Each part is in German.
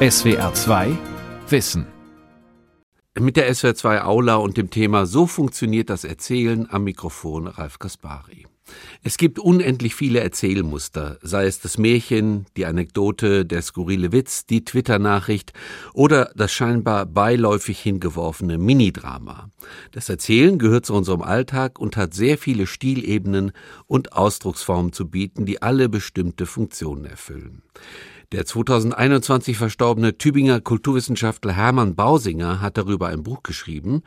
SWR 2 Wissen. Mit der SWR 2 Aula und dem Thema So funktioniert das Erzählen am Mikrofon Ralf Kaspari. Es gibt unendlich viele Erzählmuster, sei es das Märchen, die Anekdote, der skurrile Witz, die Twitter-Nachricht oder das scheinbar beiläufig hingeworfene Minidrama. Das Erzählen gehört zu unserem Alltag und hat sehr viele Stilebenen und Ausdrucksformen zu bieten, die alle bestimmte Funktionen erfüllen. Der 2021 verstorbene Tübinger Kulturwissenschaftler Hermann Bausinger hat darüber ein Buch geschrieben.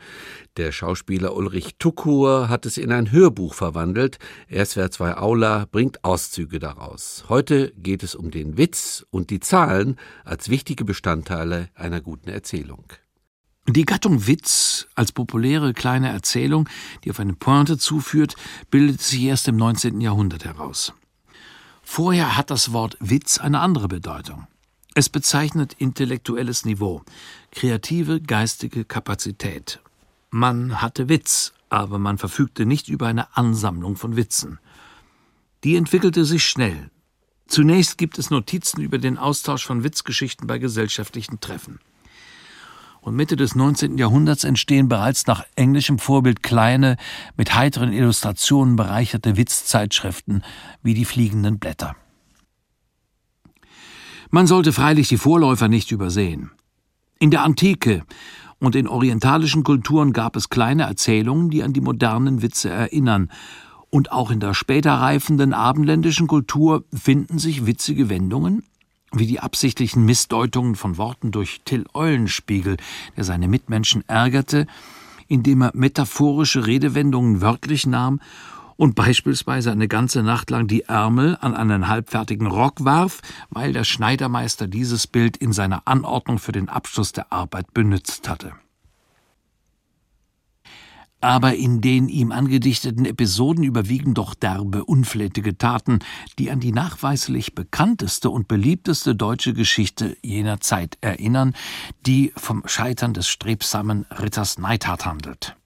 Der Schauspieler Ulrich Tukur hat es in ein Hörbuch verwandelt. SWR 2 Aula bringt Auszüge daraus. Heute geht es um den Witz und die Zahlen als wichtige Bestandteile einer guten Erzählung. Die Gattung Witz als populäre kleine Erzählung, die auf eine Pointe zuführt, bildet sich erst im 19. Jahrhundert heraus. Vorher hat das Wort Witz eine andere Bedeutung. Es bezeichnet intellektuelles Niveau, kreative geistige Kapazität. Man hatte Witz, aber man verfügte nicht über eine Ansammlung von Witzen. Die entwickelte sich schnell. Zunächst gibt es Notizen über den Austausch von Witzgeschichten bei gesellschaftlichen Treffen und Mitte des 19. Jahrhunderts entstehen bereits nach englischem Vorbild kleine, mit heiteren Illustrationen bereicherte Witzzeitschriften wie die fliegenden Blätter. Man sollte freilich die Vorläufer nicht übersehen. In der Antike und in orientalischen Kulturen gab es kleine Erzählungen, die an die modernen Witze erinnern, und auch in der später reifenden abendländischen Kultur finden sich witzige Wendungen, wie die absichtlichen Missdeutungen von Worten durch Till Eulenspiegel, der seine Mitmenschen ärgerte, indem er metaphorische Redewendungen wörtlich nahm und beispielsweise eine ganze Nacht lang die Ärmel an einen halbfertigen Rock warf, weil der Schneidermeister dieses Bild in seiner Anordnung für den Abschluss der Arbeit benützt hatte aber in den ihm angedichteten Episoden überwiegen doch derbe, unflätige Taten, die an die nachweislich bekannteste und beliebteste deutsche Geschichte jener Zeit erinnern, die vom Scheitern des strebsamen Ritters Neidhart handelt.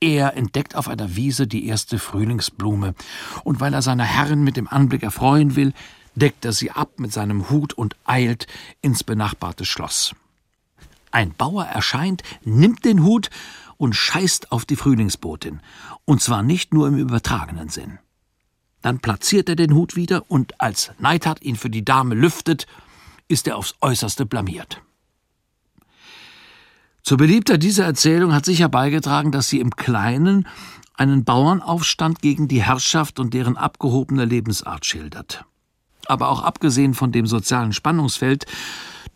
Er entdeckt auf einer Wiese die erste Frühlingsblume, und weil er seine Herren mit dem Anblick erfreuen will, deckt er sie ab mit seinem Hut und eilt ins benachbarte Schloss. Ein Bauer erscheint, nimmt den Hut und scheißt auf die Frühlingsbotin, und zwar nicht nur im übertragenen Sinn. Dann platziert er den Hut wieder, und als Neidhart ihn für die Dame lüftet, ist er aufs äußerste blamiert. Zur Beliebtheit dieser Erzählung hat sicher beigetragen, dass sie im Kleinen einen Bauernaufstand gegen die Herrschaft und deren abgehobene Lebensart schildert. Aber auch abgesehen von dem sozialen Spannungsfeld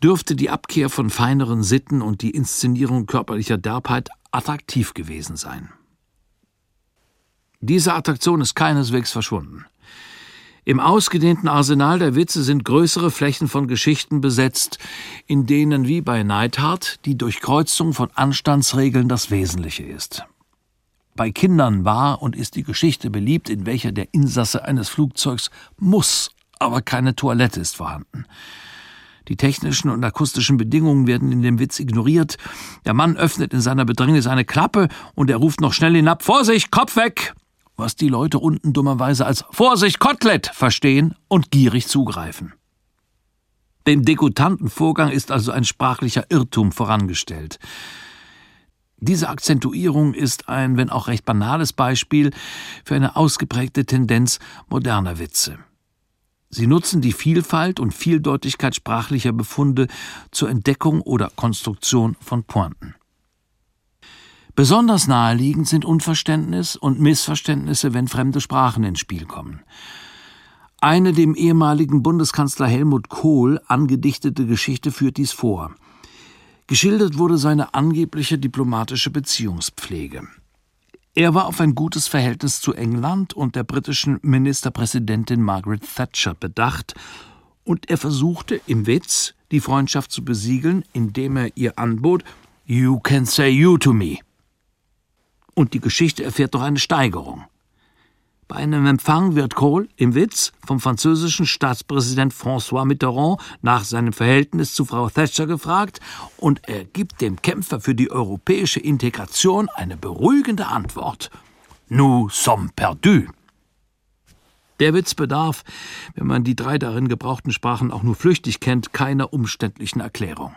dürfte die Abkehr von feineren Sitten und die Inszenierung körperlicher Derbheit attraktiv gewesen sein. Diese Attraktion ist keineswegs verschwunden. Im ausgedehnten Arsenal der Witze sind größere Flächen von Geschichten besetzt, in denen wie bei Neidhart die Durchkreuzung von Anstandsregeln das Wesentliche ist. Bei Kindern war und ist die Geschichte beliebt, in welcher der Insasse eines Flugzeugs muss, aber keine Toilette ist vorhanden. Die technischen und akustischen Bedingungen werden in dem Witz ignoriert. Der Mann öffnet in seiner Bedrängnis eine Klappe und er ruft noch schnell hinab: Vorsicht, Kopf weg! Was die Leute unten dummerweise als Vorsicht, Kotelett verstehen und gierig zugreifen. Dem degutanten Vorgang ist also ein sprachlicher Irrtum vorangestellt. Diese Akzentuierung ist ein, wenn auch recht banales Beispiel für eine ausgeprägte Tendenz moderner Witze. Sie nutzen die Vielfalt und Vieldeutigkeit sprachlicher Befunde zur Entdeckung oder Konstruktion von Pointen. Besonders naheliegend sind Unverständnis und Missverständnisse, wenn fremde Sprachen ins Spiel kommen. Eine dem ehemaligen Bundeskanzler Helmut Kohl angedichtete Geschichte führt dies vor. Geschildert wurde seine angebliche diplomatische Beziehungspflege. Er war auf ein gutes Verhältnis zu England und der britischen Ministerpräsidentin Margaret Thatcher bedacht, und er versuchte im Witz die Freundschaft zu besiegeln, indem er ihr anbot You can say you to me. Und die Geschichte erfährt noch eine Steigerung. Bei einem Empfang wird Kohl im Witz vom französischen Staatspräsident François Mitterrand nach seinem Verhältnis zu Frau Thatcher gefragt und er gibt dem Kämpfer für die europäische Integration eine beruhigende Antwort. Nous sommes perdus. Der Witz bedarf, wenn man die drei darin gebrauchten Sprachen auch nur flüchtig kennt, keiner umständlichen Erklärung.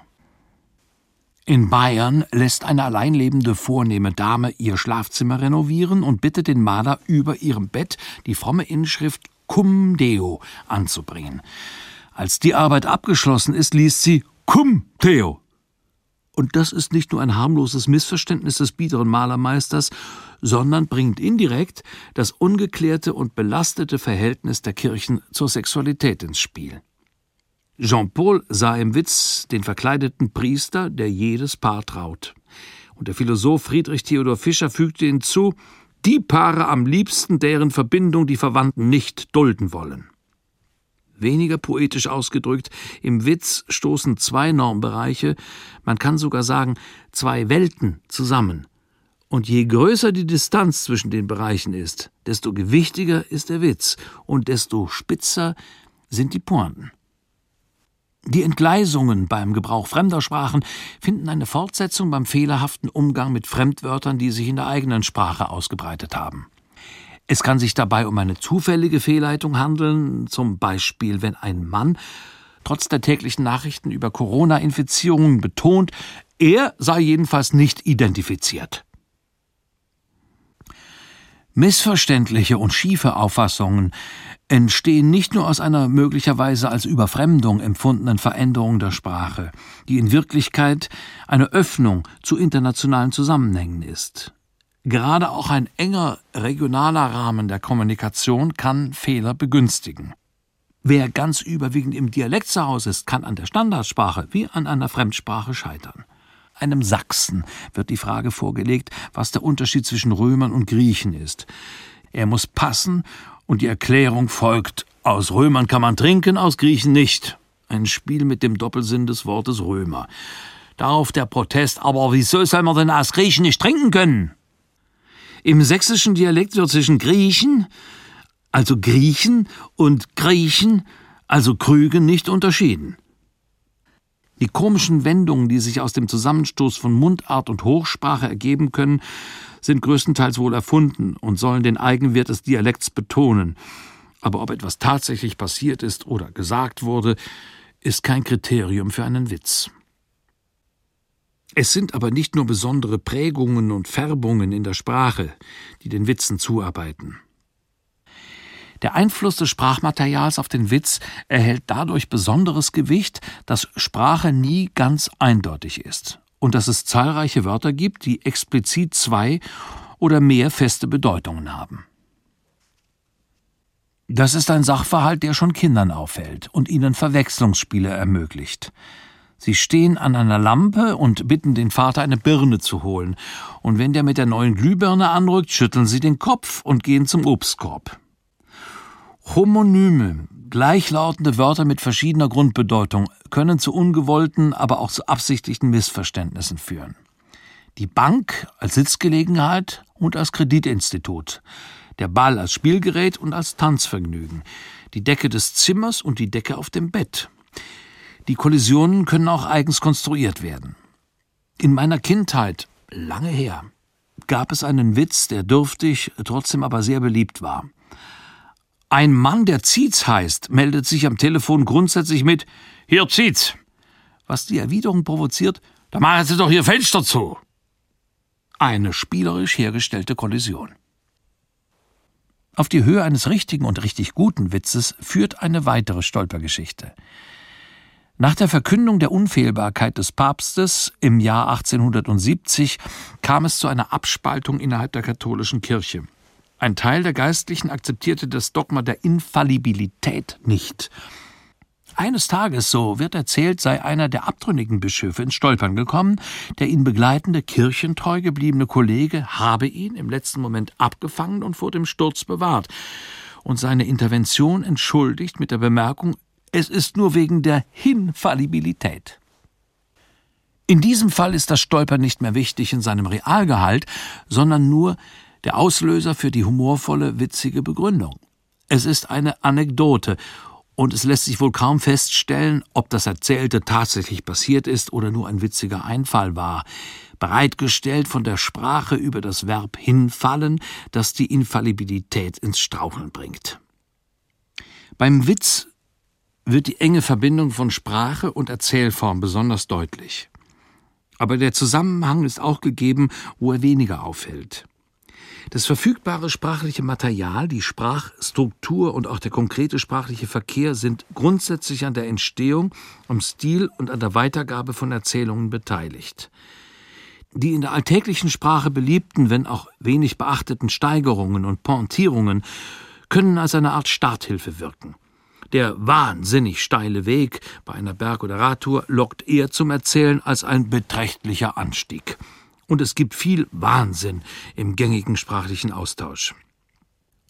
In Bayern lässt eine alleinlebende vornehme Dame ihr Schlafzimmer renovieren und bittet den Maler über ihrem Bett die fromme Inschrift Cum Deo anzubringen. Als die Arbeit abgeschlossen ist, liest sie Cum Deo. Und das ist nicht nur ein harmloses Missverständnis des biederen Malermeisters, sondern bringt indirekt das ungeklärte und belastete Verhältnis der Kirchen zur Sexualität ins Spiel. Jean-Paul sah im Witz den verkleideten Priester, der jedes Paar traut. Und der Philosoph Friedrich Theodor Fischer fügte hinzu, die Paare am liebsten, deren Verbindung die Verwandten nicht dulden wollen. Weniger poetisch ausgedrückt, im Witz stoßen zwei Normbereiche, man kann sogar sagen zwei Welten zusammen. Und je größer die Distanz zwischen den Bereichen ist, desto gewichtiger ist der Witz und desto spitzer sind die Pointen. Die Entgleisungen beim Gebrauch fremder Sprachen finden eine Fortsetzung beim fehlerhaften Umgang mit Fremdwörtern, die sich in der eigenen Sprache ausgebreitet haben. Es kann sich dabei um eine zufällige Fehlleitung handeln, zum Beispiel wenn ein Mann trotz der täglichen Nachrichten über Corona-Infizierungen betont, er sei jedenfalls nicht identifiziert. Missverständliche und schiefe Auffassungen entstehen nicht nur aus einer möglicherweise als Überfremdung empfundenen Veränderung der Sprache, die in Wirklichkeit eine Öffnung zu internationalen Zusammenhängen ist. Gerade auch ein enger regionaler Rahmen der Kommunikation kann Fehler begünstigen. Wer ganz überwiegend im Dialekt zu Hause ist, kann an der Standardsprache wie an einer Fremdsprache scheitern. Einem Sachsen wird die Frage vorgelegt, was der Unterschied zwischen Römern und Griechen ist. Er muss passen und die Erklärung folgt Aus Römern kann man trinken, aus Griechen nicht. Ein Spiel mit dem Doppelsinn des Wortes Römer. Darauf der Protest, aber wieso soll man denn aus Griechen nicht trinken können? Im sächsischen Dialekt wird zwischen Griechen, also Griechen, und Griechen, also Krügen, nicht unterschieden. Die komischen Wendungen, die sich aus dem Zusammenstoß von Mundart und Hochsprache ergeben können, sind größtenteils wohl erfunden und sollen den Eigenwert des Dialekts betonen. Aber ob etwas tatsächlich passiert ist oder gesagt wurde, ist kein Kriterium für einen Witz. Es sind aber nicht nur besondere Prägungen und Färbungen in der Sprache, die den Witzen zuarbeiten. Der Einfluss des Sprachmaterials auf den Witz erhält dadurch besonderes Gewicht, dass Sprache nie ganz eindeutig ist und dass es zahlreiche Wörter gibt, die explizit zwei oder mehr feste Bedeutungen haben. Das ist ein Sachverhalt, der schon Kindern auffällt und ihnen Verwechslungsspiele ermöglicht. Sie stehen an einer Lampe und bitten den Vater, eine Birne zu holen, und wenn der mit der neuen Glühbirne anrückt, schütteln sie den Kopf und gehen zum Obstkorb. Homonyme, gleichlautende Wörter mit verschiedener Grundbedeutung, können zu ungewollten, aber auch zu absichtlichen Missverständnissen führen. Die Bank als Sitzgelegenheit und als Kreditinstitut, der Ball als Spielgerät und als Tanzvergnügen, die Decke des Zimmers und die Decke auf dem Bett. Die Kollisionen können auch eigens konstruiert werden. In meiner Kindheit, lange her, gab es einen Witz, der dürftig, trotzdem aber sehr beliebt war. Ein Mann, der Zietz heißt, meldet sich am Telefon grundsätzlich mit Hier Zietz. Was die Erwiderung provoziert, da machen Sie doch Ihr Fenster zu. Eine spielerisch hergestellte Kollision. Auf die Höhe eines richtigen und richtig guten Witzes führt eine weitere Stolpergeschichte. Nach der Verkündung der Unfehlbarkeit des Papstes im Jahr 1870 kam es zu einer Abspaltung innerhalb der katholischen Kirche. Ein Teil der Geistlichen akzeptierte das Dogma der Infallibilität nicht. Eines Tages, so wird erzählt, sei einer der abtrünnigen Bischöfe ins Stolpern gekommen, der ihn begleitende, kirchentreu gebliebene Kollege habe ihn im letzten Moment abgefangen und vor dem Sturz bewahrt und seine Intervention entschuldigt mit der Bemerkung, es ist nur wegen der Hinfallibilität. In diesem Fall ist das Stolpern nicht mehr wichtig in seinem Realgehalt, sondern nur der Auslöser für die humorvolle, witzige Begründung. Es ist eine Anekdote, und es lässt sich wohl kaum feststellen, ob das Erzählte tatsächlich passiert ist oder nur ein witziger Einfall war, bereitgestellt von der Sprache über das Verb hinfallen, das die Infallibilität ins Straucheln bringt. Beim Witz wird die enge Verbindung von Sprache und Erzählform besonders deutlich. Aber der Zusammenhang ist auch gegeben, wo er weniger auffällt. Das verfügbare sprachliche Material, die Sprachstruktur und auch der konkrete sprachliche Verkehr sind grundsätzlich an der Entstehung, am Stil und an der Weitergabe von Erzählungen beteiligt. Die in der alltäglichen Sprache beliebten, wenn auch wenig beachteten Steigerungen und Pointierungen können als eine Art Starthilfe wirken. Der wahnsinnig steile Weg bei einer Berg- oder Radtour lockt eher zum Erzählen als ein beträchtlicher Anstieg. Und es gibt viel Wahnsinn im gängigen sprachlichen Austausch.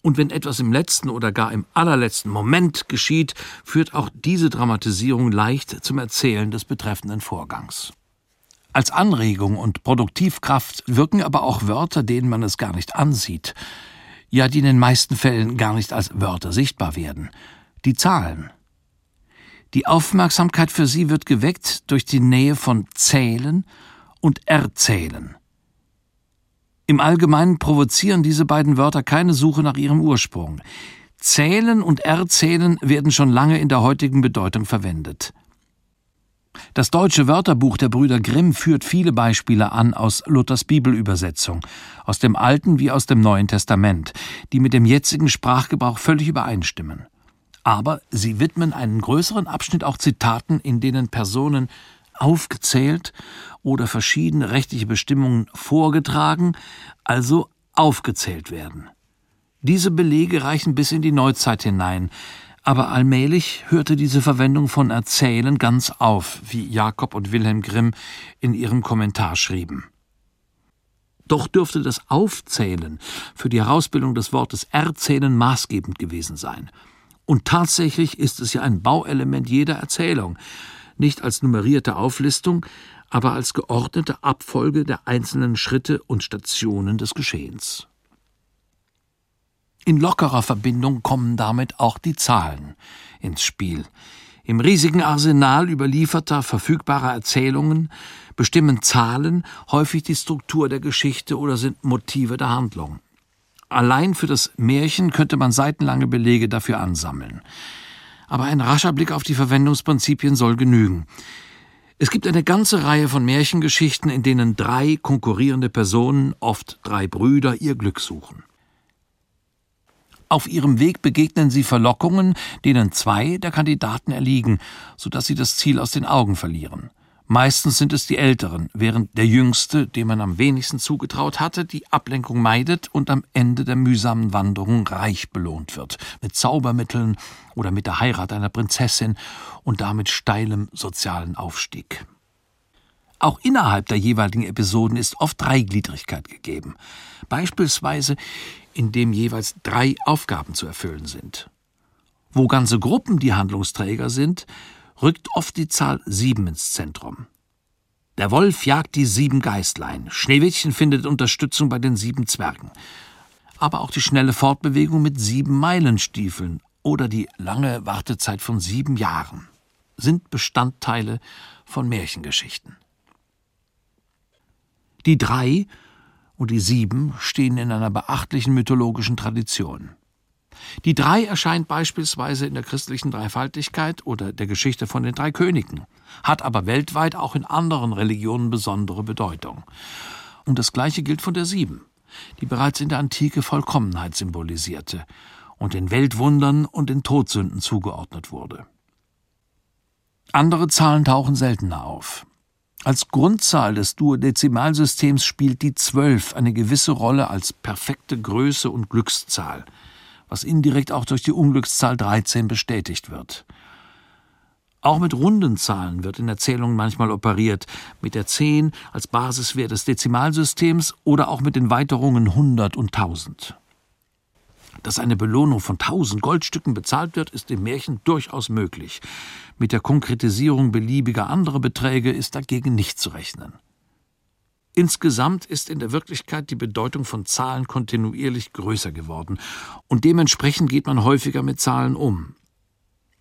Und wenn etwas im letzten oder gar im allerletzten Moment geschieht, führt auch diese Dramatisierung leicht zum Erzählen des betreffenden Vorgangs. Als Anregung und Produktivkraft wirken aber auch Wörter, denen man es gar nicht ansieht, ja, die in den meisten Fällen gar nicht als Wörter sichtbar werden die Zahlen. Die Aufmerksamkeit für sie wird geweckt durch die Nähe von Zählen und Erzählen. Im Allgemeinen provozieren diese beiden Wörter keine Suche nach ihrem Ursprung. Zählen und Erzählen werden schon lange in der heutigen Bedeutung verwendet. Das deutsche Wörterbuch der Brüder Grimm führt viele Beispiele an aus Luthers Bibelübersetzung, aus dem Alten wie aus dem Neuen Testament, die mit dem jetzigen Sprachgebrauch völlig übereinstimmen aber sie widmen einen größeren Abschnitt auch Zitaten, in denen Personen aufgezählt oder verschiedene rechtliche Bestimmungen vorgetragen, also aufgezählt werden. Diese Belege reichen bis in die Neuzeit hinein, aber allmählich hörte diese Verwendung von Erzählen ganz auf, wie Jakob und Wilhelm Grimm in ihrem Kommentar schrieben. Doch dürfte das Aufzählen für die Herausbildung des Wortes Erzählen maßgebend gewesen sein – und tatsächlich ist es ja ein Bauelement jeder Erzählung, nicht als nummerierte Auflistung, aber als geordnete Abfolge der einzelnen Schritte und Stationen des Geschehens. In lockerer Verbindung kommen damit auch die Zahlen ins Spiel. Im riesigen Arsenal überlieferter, verfügbarer Erzählungen bestimmen Zahlen häufig die Struktur der Geschichte oder sind Motive der Handlung. Allein für das Märchen könnte man seitenlange Belege dafür ansammeln. Aber ein rascher Blick auf die Verwendungsprinzipien soll genügen. Es gibt eine ganze Reihe von Märchengeschichten, in denen drei konkurrierende Personen, oft drei Brüder, ihr Glück suchen. Auf ihrem Weg begegnen sie Verlockungen, denen zwei der Kandidaten erliegen, sodass sie das Ziel aus den Augen verlieren. Meistens sind es die Älteren, während der Jüngste, dem man am wenigsten zugetraut hatte, die Ablenkung meidet und am Ende der mühsamen Wanderung reich belohnt wird, mit Zaubermitteln oder mit der Heirat einer Prinzessin und damit steilem sozialen Aufstieg. Auch innerhalb der jeweiligen Episoden ist oft Dreigliedrigkeit gegeben, beispielsweise indem jeweils drei Aufgaben zu erfüllen sind. Wo ganze Gruppen die Handlungsträger sind, rückt oft die Zahl sieben ins Zentrum. Der Wolf jagt die sieben Geistlein, Schneewittchen findet Unterstützung bei den sieben Zwergen. Aber auch die schnelle Fortbewegung mit sieben Meilenstiefeln oder die lange Wartezeit von sieben Jahren sind Bestandteile von Märchengeschichten. Die drei und die sieben stehen in einer beachtlichen mythologischen Tradition. Die Drei erscheint beispielsweise in der christlichen Dreifaltigkeit oder der Geschichte von den drei Königen, hat aber weltweit auch in anderen Religionen besondere Bedeutung. Und das Gleiche gilt von der Sieben, die bereits in der Antike Vollkommenheit symbolisierte und den Weltwundern und den Todsünden zugeordnet wurde. Andere Zahlen tauchen seltener auf. Als Grundzahl des Duodezimalsystems spielt die Zwölf eine gewisse Rolle als perfekte Größe und Glückszahl – was indirekt auch durch die Unglückszahl 13 bestätigt wird. Auch mit runden Zahlen wird in Erzählungen manchmal operiert, mit der 10 als Basiswert des Dezimalsystems oder auch mit den Weiterungen 100 und 1000. Dass eine Belohnung von 1000 Goldstücken bezahlt wird, ist im Märchen durchaus möglich. Mit der Konkretisierung beliebiger anderer Beträge ist dagegen nicht zu rechnen. Insgesamt ist in der Wirklichkeit die Bedeutung von Zahlen kontinuierlich größer geworden, und dementsprechend geht man häufiger mit Zahlen um.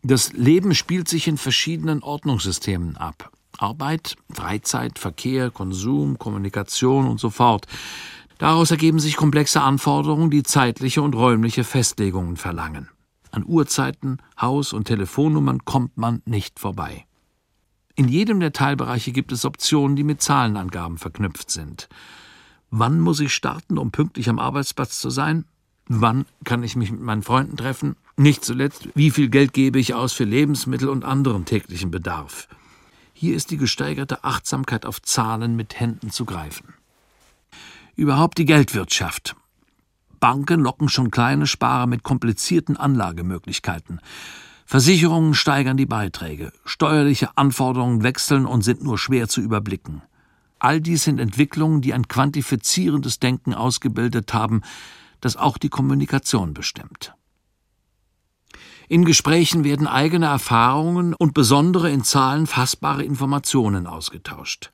Das Leben spielt sich in verschiedenen Ordnungssystemen ab. Arbeit, Freizeit, Verkehr, Konsum, Kommunikation und so fort. Daraus ergeben sich komplexe Anforderungen, die zeitliche und räumliche Festlegungen verlangen. An Uhrzeiten, Haus- und Telefonnummern kommt man nicht vorbei. In jedem der Teilbereiche gibt es Optionen, die mit Zahlenangaben verknüpft sind. Wann muss ich starten, um pünktlich am Arbeitsplatz zu sein? Wann kann ich mich mit meinen Freunden treffen? Nicht zuletzt, wie viel Geld gebe ich aus für Lebensmittel und anderen täglichen Bedarf? Hier ist die gesteigerte Achtsamkeit auf Zahlen mit Händen zu greifen. Überhaupt die Geldwirtschaft. Banken locken schon kleine Sparer mit komplizierten Anlagemöglichkeiten. Versicherungen steigern die Beiträge, steuerliche Anforderungen wechseln und sind nur schwer zu überblicken. All dies sind Entwicklungen, die ein quantifizierendes Denken ausgebildet haben, das auch die Kommunikation bestimmt. In Gesprächen werden eigene Erfahrungen und besondere in Zahlen fassbare Informationen ausgetauscht.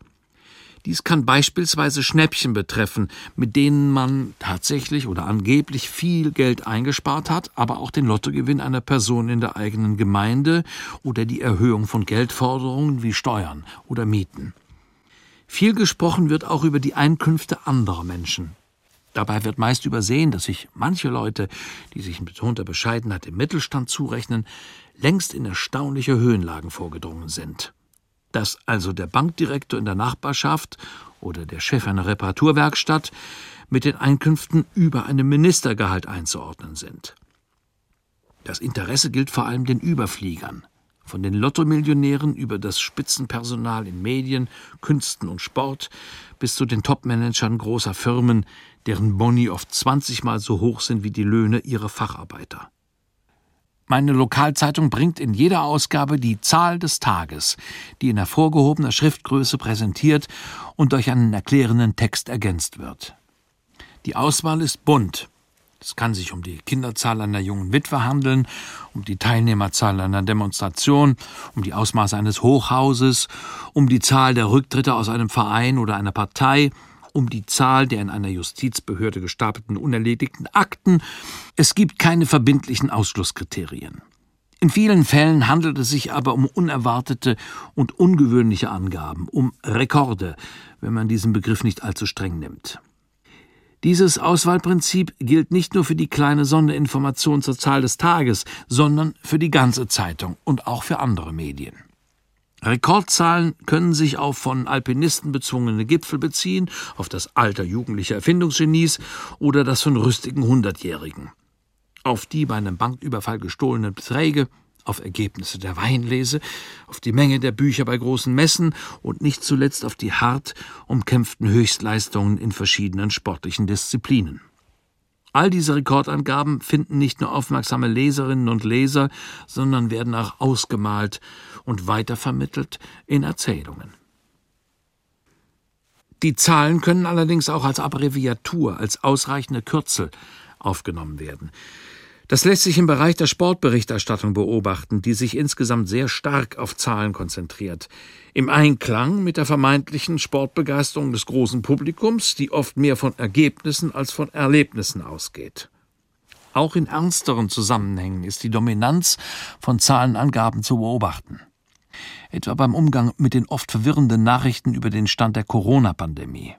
Dies kann beispielsweise Schnäppchen betreffen, mit denen man tatsächlich oder angeblich viel Geld eingespart hat, aber auch den Lottogewinn einer Person in der eigenen Gemeinde oder die Erhöhung von Geldforderungen wie Steuern oder Mieten. Viel gesprochen wird auch über die Einkünfte anderer Menschen. Dabei wird meist übersehen, dass sich manche Leute, die sich in betonter Bescheidenheit im Mittelstand zurechnen, längst in erstaunliche Höhenlagen vorgedrungen sind. Dass also der Bankdirektor in der Nachbarschaft oder der Chef einer Reparaturwerkstatt mit den Einkünften über einem Ministergehalt einzuordnen sind. Das Interesse gilt vor allem den Überfliegern, von den Lottomillionären über das Spitzenpersonal in Medien, Künsten und Sport bis zu den Topmanagern großer Firmen, deren Boni oft 20 Mal so hoch sind wie die Löhne ihrer Facharbeiter. Meine Lokalzeitung bringt in jeder Ausgabe die Zahl des Tages, die in hervorgehobener Schriftgröße präsentiert und durch einen erklärenden Text ergänzt wird. Die Auswahl ist bunt. Es kann sich um die Kinderzahl einer jungen Witwe handeln, um die Teilnehmerzahl einer Demonstration, um die Ausmaße eines Hochhauses, um die Zahl der Rücktritte aus einem Verein oder einer Partei, um die Zahl der in einer Justizbehörde gestapelten unerledigten Akten. Es gibt keine verbindlichen Ausschlusskriterien. In vielen Fällen handelt es sich aber um unerwartete und ungewöhnliche Angaben, um Rekorde, wenn man diesen Begriff nicht allzu streng nimmt. Dieses Auswahlprinzip gilt nicht nur für die kleine Sonderinformation zur Zahl des Tages, sondern für die ganze Zeitung und auch für andere Medien. Rekordzahlen können sich auf von Alpinisten bezwungene Gipfel beziehen, auf das Alter jugendlicher Erfindungsgenies oder das von rüstigen Hundertjährigen, auf die bei einem Banküberfall gestohlenen Beträge, auf Ergebnisse der Weinlese, auf die Menge der Bücher bei großen Messen und nicht zuletzt auf die hart umkämpften Höchstleistungen in verschiedenen sportlichen Disziplinen. All diese Rekordangaben finden nicht nur aufmerksame Leserinnen und Leser, sondern werden auch ausgemalt und weitervermittelt in Erzählungen. Die Zahlen können allerdings auch als Abbreviatur, als ausreichende Kürzel aufgenommen werden. Das lässt sich im Bereich der Sportberichterstattung beobachten, die sich insgesamt sehr stark auf Zahlen konzentriert. Im Einklang mit der vermeintlichen Sportbegeisterung des großen Publikums, die oft mehr von Ergebnissen als von Erlebnissen ausgeht. Auch in ernsteren Zusammenhängen ist die Dominanz von Zahlenangaben zu beobachten. Etwa beim Umgang mit den oft verwirrenden Nachrichten über den Stand der Corona-Pandemie.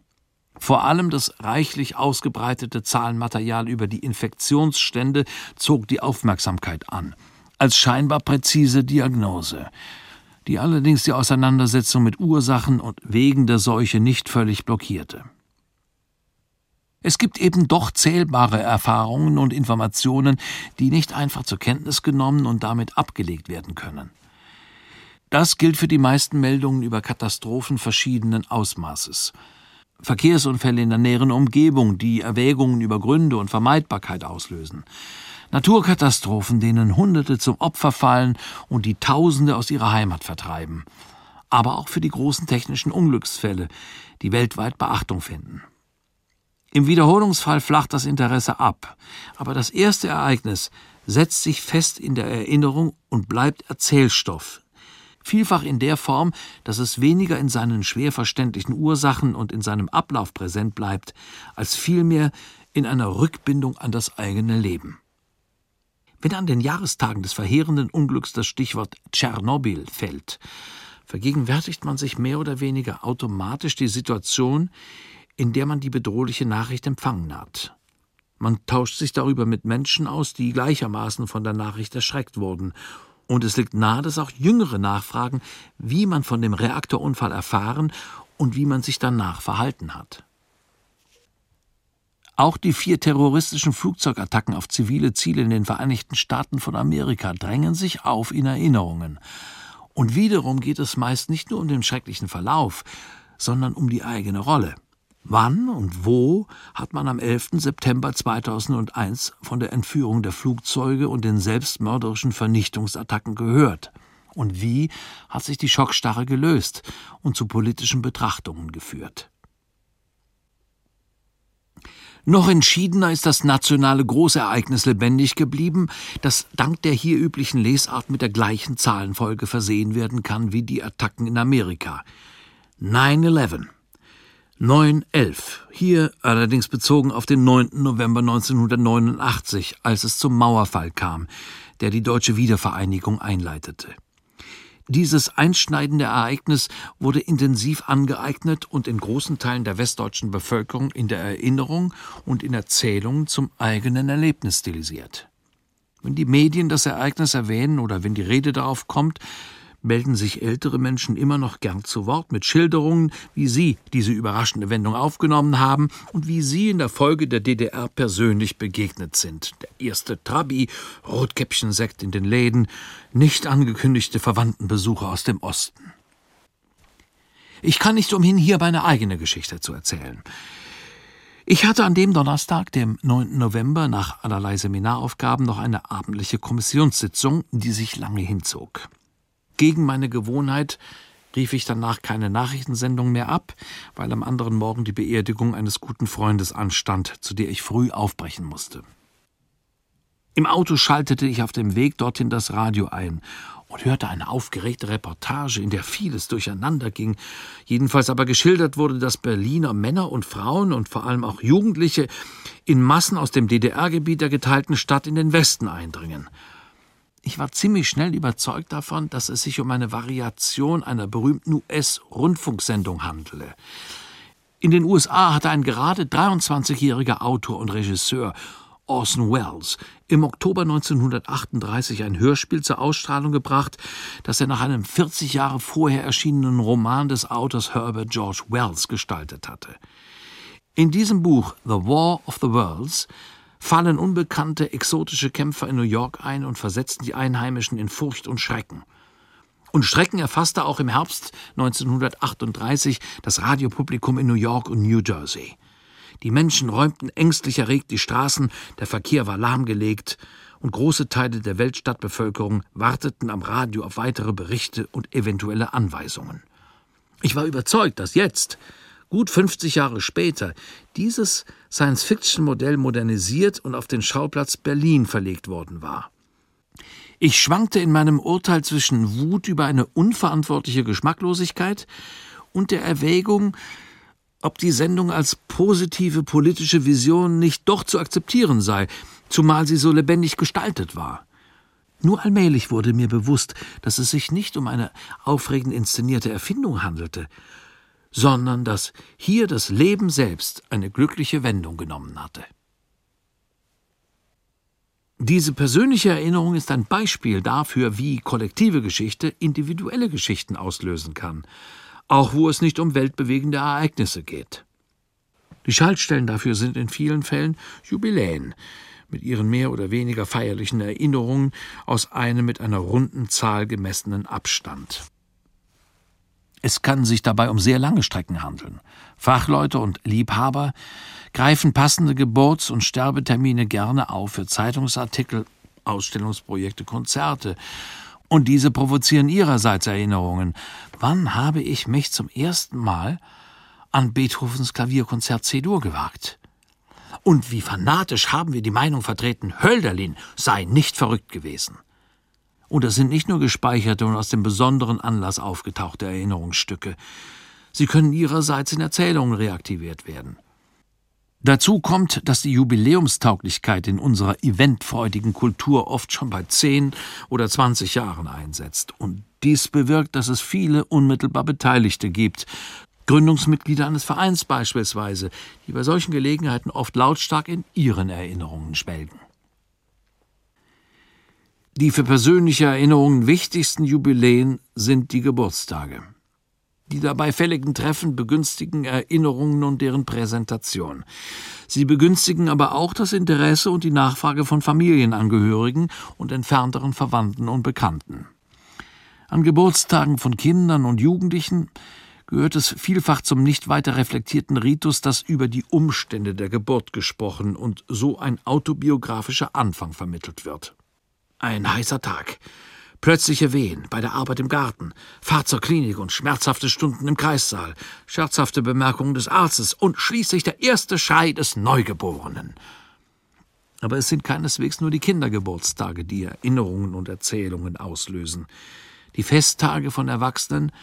Vor allem das reichlich ausgebreitete Zahlenmaterial über die Infektionsstände zog die Aufmerksamkeit an, als scheinbar präzise Diagnose, die allerdings die Auseinandersetzung mit Ursachen und Wegen der Seuche nicht völlig blockierte. Es gibt eben doch zählbare Erfahrungen und Informationen, die nicht einfach zur Kenntnis genommen und damit abgelegt werden können. Das gilt für die meisten Meldungen über Katastrophen verschiedenen Ausmaßes. Verkehrsunfälle in der näheren Umgebung, die Erwägungen über Gründe und Vermeidbarkeit auslösen. Naturkatastrophen, denen Hunderte zum Opfer fallen und die Tausende aus ihrer Heimat vertreiben. Aber auch für die großen technischen Unglücksfälle, die weltweit Beachtung finden. Im Wiederholungsfall flacht das Interesse ab, aber das erste Ereignis setzt sich fest in der Erinnerung und bleibt Erzählstoff, vielfach in der Form, dass es weniger in seinen schwer verständlichen Ursachen und in seinem Ablauf präsent bleibt, als vielmehr in einer Rückbindung an das eigene Leben. Wenn an den Jahrestagen des verheerenden Unglücks das Stichwort Tschernobyl fällt, vergegenwärtigt man sich mehr oder weniger automatisch die Situation, in der man die bedrohliche Nachricht empfangen hat. Man tauscht sich darüber mit Menschen aus, die gleichermaßen von der Nachricht erschreckt wurden. Und es liegt nahe, dass auch Jüngere nachfragen, wie man von dem Reaktorunfall erfahren und wie man sich danach verhalten hat. Auch die vier terroristischen Flugzeugattacken auf zivile Ziele in den Vereinigten Staaten von Amerika drängen sich auf in Erinnerungen. Und wiederum geht es meist nicht nur um den schrecklichen Verlauf, sondern um die eigene Rolle. Wann und wo hat man am 11. September 2001 von der Entführung der Flugzeuge und den selbstmörderischen Vernichtungsattacken gehört? Und wie hat sich die Schockstarre gelöst und zu politischen Betrachtungen geführt? Noch entschiedener ist das nationale Großereignis lebendig geblieben, das dank der hier üblichen Lesart mit der gleichen Zahlenfolge versehen werden kann wie die Attacken in Amerika. 9-11. 9-11. Hier allerdings bezogen auf den 9. November 1989, als es zum Mauerfall kam, der die deutsche Wiedervereinigung einleitete. Dieses einschneidende Ereignis wurde intensiv angeeignet und in großen Teilen der westdeutschen Bevölkerung in der Erinnerung und in Erzählungen zum eigenen Erlebnis stilisiert. Wenn die Medien das Ereignis erwähnen oder wenn die Rede darauf kommt, melden sich ältere Menschen immer noch gern zu Wort mit Schilderungen, wie sie diese überraschende Wendung aufgenommen haben und wie sie in der Folge der DDR persönlich begegnet sind. Der erste Trabi, Rotkäppchensekt in den Läden, nicht angekündigte Verwandtenbesuche aus dem Osten. Ich kann nicht umhin, hier meine eigene Geschichte zu erzählen. Ich hatte an dem Donnerstag, dem 9. November, nach allerlei Seminaraufgaben noch eine abendliche Kommissionssitzung, die sich lange hinzog. Gegen meine Gewohnheit rief ich danach keine Nachrichtensendung mehr ab, weil am anderen Morgen die Beerdigung eines guten Freundes anstand, zu der ich früh aufbrechen musste. Im Auto schaltete ich auf dem Weg dorthin das Radio ein und hörte eine aufgeregte Reportage, in der vieles durcheinander ging, jedenfalls aber geschildert wurde, dass Berliner Männer und Frauen und vor allem auch Jugendliche in Massen aus dem DDR-Gebiet der geteilten Stadt in den Westen eindringen. Ich war ziemlich schnell überzeugt davon, dass es sich um eine Variation einer berühmten US-Rundfunksendung handele. In den USA hatte ein gerade 23-jähriger Autor und Regisseur Orson Welles im Oktober 1938 ein Hörspiel zur Ausstrahlung gebracht, das er nach einem 40 Jahre vorher erschienenen Roman des Autors Herbert George Wells gestaltet hatte. In diesem Buch The War of the Worlds fallen unbekannte exotische Kämpfer in New York ein und versetzen die Einheimischen in Furcht und Schrecken. Und Schrecken erfasste auch im Herbst 1938 das Radiopublikum in New York und New Jersey. Die Menschen räumten ängstlich erregt die Straßen, der Verkehr war lahmgelegt, und große Teile der Weltstadtbevölkerung warteten am Radio auf weitere Berichte und eventuelle Anweisungen. Ich war überzeugt, dass jetzt, gut 50 Jahre später, dieses Science-Fiction-Modell modernisiert und auf den Schauplatz Berlin verlegt worden war. Ich schwankte in meinem Urteil zwischen Wut über eine unverantwortliche Geschmacklosigkeit und der Erwägung, ob die Sendung als positive politische Vision nicht doch zu akzeptieren sei, zumal sie so lebendig gestaltet war. Nur allmählich wurde mir bewusst, dass es sich nicht um eine aufregend inszenierte Erfindung handelte, sondern dass hier das Leben selbst eine glückliche Wendung genommen hatte. Diese persönliche Erinnerung ist ein Beispiel dafür, wie kollektive Geschichte individuelle Geschichten auslösen kann, auch wo es nicht um weltbewegende Ereignisse geht. Die Schaltstellen dafür sind in vielen Fällen Jubiläen, mit ihren mehr oder weniger feierlichen Erinnerungen aus einem mit einer runden Zahl gemessenen Abstand. Es kann sich dabei um sehr lange Strecken handeln. Fachleute und Liebhaber greifen passende Geburts- und Sterbetermine gerne auf für Zeitungsartikel, Ausstellungsprojekte, Konzerte. Und diese provozieren ihrerseits Erinnerungen. Wann habe ich mich zum ersten Mal an Beethovens Klavierkonzert C-Dur gewagt? Und wie fanatisch haben wir die Meinung vertreten, Hölderlin sei nicht verrückt gewesen. Und das sind nicht nur gespeicherte und aus dem besonderen Anlass aufgetauchte Erinnerungsstücke. Sie können ihrerseits in Erzählungen reaktiviert werden. Dazu kommt, dass die Jubiläumstauglichkeit in unserer eventfreudigen Kultur oft schon bei zehn oder zwanzig Jahren einsetzt. Und dies bewirkt, dass es viele unmittelbar Beteiligte gibt, Gründungsmitglieder eines Vereins beispielsweise, die bei solchen Gelegenheiten oft lautstark in ihren Erinnerungen schwelgen. Die für persönliche Erinnerungen wichtigsten Jubiläen sind die Geburtstage. Die dabei fälligen Treffen begünstigen Erinnerungen und deren Präsentation. Sie begünstigen aber auch das Interesse und die Nachfrage von Familienangehörigen und entfernteren Verwandten und Bekannten. An Geburtstagen von Kindern und Jugendlichen gehört es vielfach zum nicht weiter reflektierten Ritus, dass über die Umstände der Geburt gesprochen und so ein autobiografischer Anfang vermittelt wird. Ein heißer Tag, Plötzliche Wehen bei der Arbeit im Garten, Fahrt zur Klinik und schmerzhafte Stunden im Kreissaal, scherzhafte Bemerkungen des Arztes und schließlich der erste Schrei des Neugeborenen. Aber es sind keineswegs nur die Kindergeburtstage, die Erinnerungen und Erzählungen auslösen. Die Festtage von Erwachsenen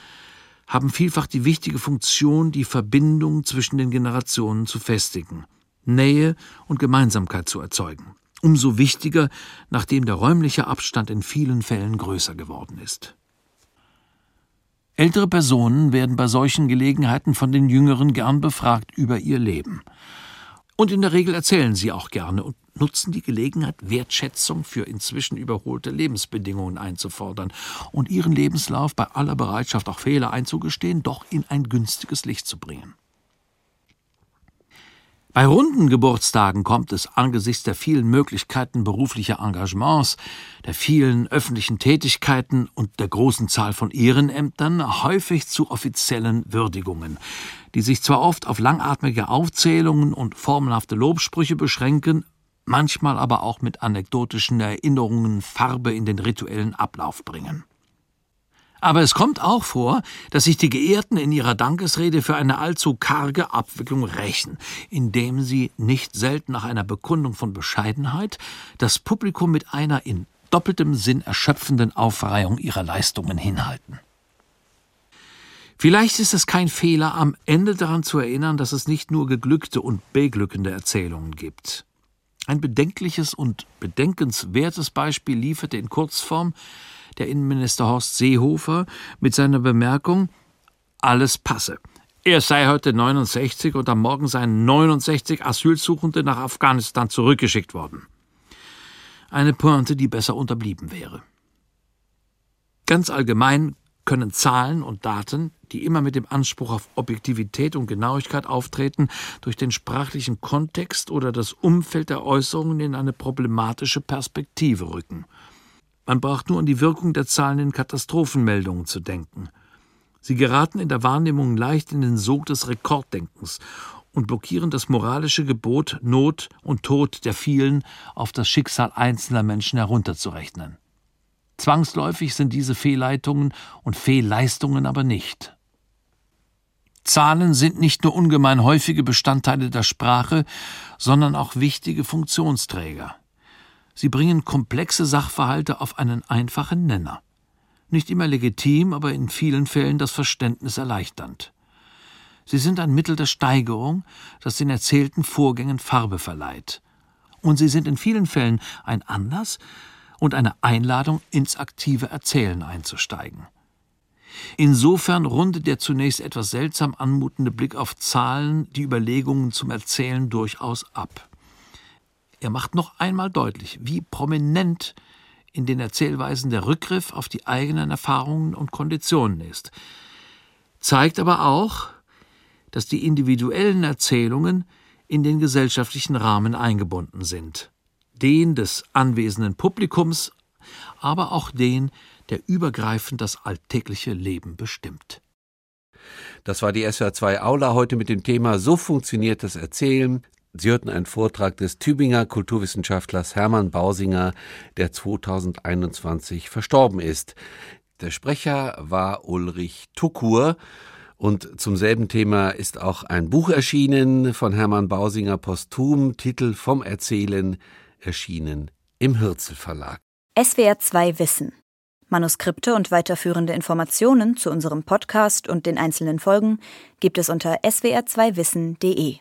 haben vielfach die wichtige Funktion, die Verbindung zwischen den Generationen zu festigen, Nähe und Gemeinsamkeit zu erzeugen umso wichtiger, nachdem der räumliche Abstand in vielen Fällen größer geworden ist. Ältere Personen werden bei solchen Gelegenheiten von den Jüngeren gern befragt über ihr Leben. Und in der Regel erzählen sie auch gerne und nutzen die Gelegenheit, Wertschätzung für inzwischen überholte Lebensbedingungen einzufordern und ihren Lebenslauf bei aller Bereitschaft, auch Fehler einzugestehen, doch in ein günstiges Licht zu bringen. Bei runden Geburtstagen kommt es angesichts der vielen Möglichkeiten beruflicher Engagements, der vielen öffentlichen Tätigkeiten und der großen Zahl von Ehrenämtern häufig zu offiziellen Würdigungen, die sich zwar oft auf langatmige Aufzählungen und formelhafte Lobsprüche beschränken, manchmal aber auch mit anekdotischen Erinnerungen Farbe in den rituellen Ablauf bringen. Aber es kommt auch vor, dass sich die Geehrten in ihrer Dankesrede für eine allzu karge Abwicklung rächen, indem sie nicht selten nach einer Bekundung von Bescheidenheit das Publikum mit einer in doppeltem Sinn erschöpfenden Aufreihung ihrer Leistungen hinhalten. Vielleicht ist es kein Fehler, am Ende daran zu erinnern, dass es nicht nur geglückte und beglückende Erzählungen gibt. Ein bedenkliches und bedenkenswertes Beispiel lieferte in Kurzform der Innenminister Horst Seehofer mit seiner Bemerkung, alles passe. Er sei heute 69 und am Morgen seien 69 Asylsuchende nach Afghanistan zurückgeschickt worden. Eine Pointe, die besser unterblieben wäre. Ganz allgemein können Zahlen und Daten, die immer mit dem Anspruch auf Objektivität und Genauigkeit auftreten, durch den sprachlichen Kontext oder das Umfeld der Äußerungen in eine problematische Perspektive rücken. Man braucht nur an die Wirkung der Zahlen in Katastrophenmeldungen zu denken. Sie geraten in der Wahrnehmung leicht in den Sog des Rekorddenkens und blockieren das moralische Gebot, Not und Tod der vielen auf das Schicksal einzelner Menschen herunterzurechnen. Zwangsläufig sind diese Fehlleitungen und Fehlleistungen aber nicht. Zahlen sind nicht nur ungemein häufige Bestandteile der Sprache, sondern auch wichtige Funktionsträger. Sie bringen komplexe Sachverhalte auf einen einfachen Nenner. Nicht immer legitim, aber in vielen Fällen das Verständnis erleichternd. Sie sind ein Mittel der Steigerung, das den erzählten Vorgängen Farbe verleiht. Und sie sind in vielen Fällen ein Anlass und eine Einladung, ins aktive Erzählen einzusteigen. Insofern rundet der zunächst etwas seltsam anmutende Blick auf Zahlen die Überlegungen zum Erzählen durchaus ab. Er macht noch einmal deutlich, wie prominent in den Erzählweisen der Rückgriff auf die eigenen Erfahrungen und Konditionen ist, zeigt aber auch, dass die individuellen Erzählungen in den gesellschaftlichen Rahmen eingebunden sind, den des anwesenden Publikums, aber auch den, der übergreifend das alltägliche Leben bestimmt. Das war die SWR2 Aula heute mit dem Thema So funktioniert das Erzählen. Sie hörten einen Vortrag des Tübinger Kulturwissenschaftlers Hermann Bausinger, der 2021 verstorben ist. Der Sprecher war Ulrich Tukur. Und zum selben Thema ist auch ein Buch erschienen von Hermann Bausinger posthum, Titel Vom Erzählen, erschienen im Hürzel Verlag. SWR 2 Wissen. Manuskripte und weiterführende Informationen zu unserem Podcast und den einzelnen Folgen gibt es unter swr2wissen.de.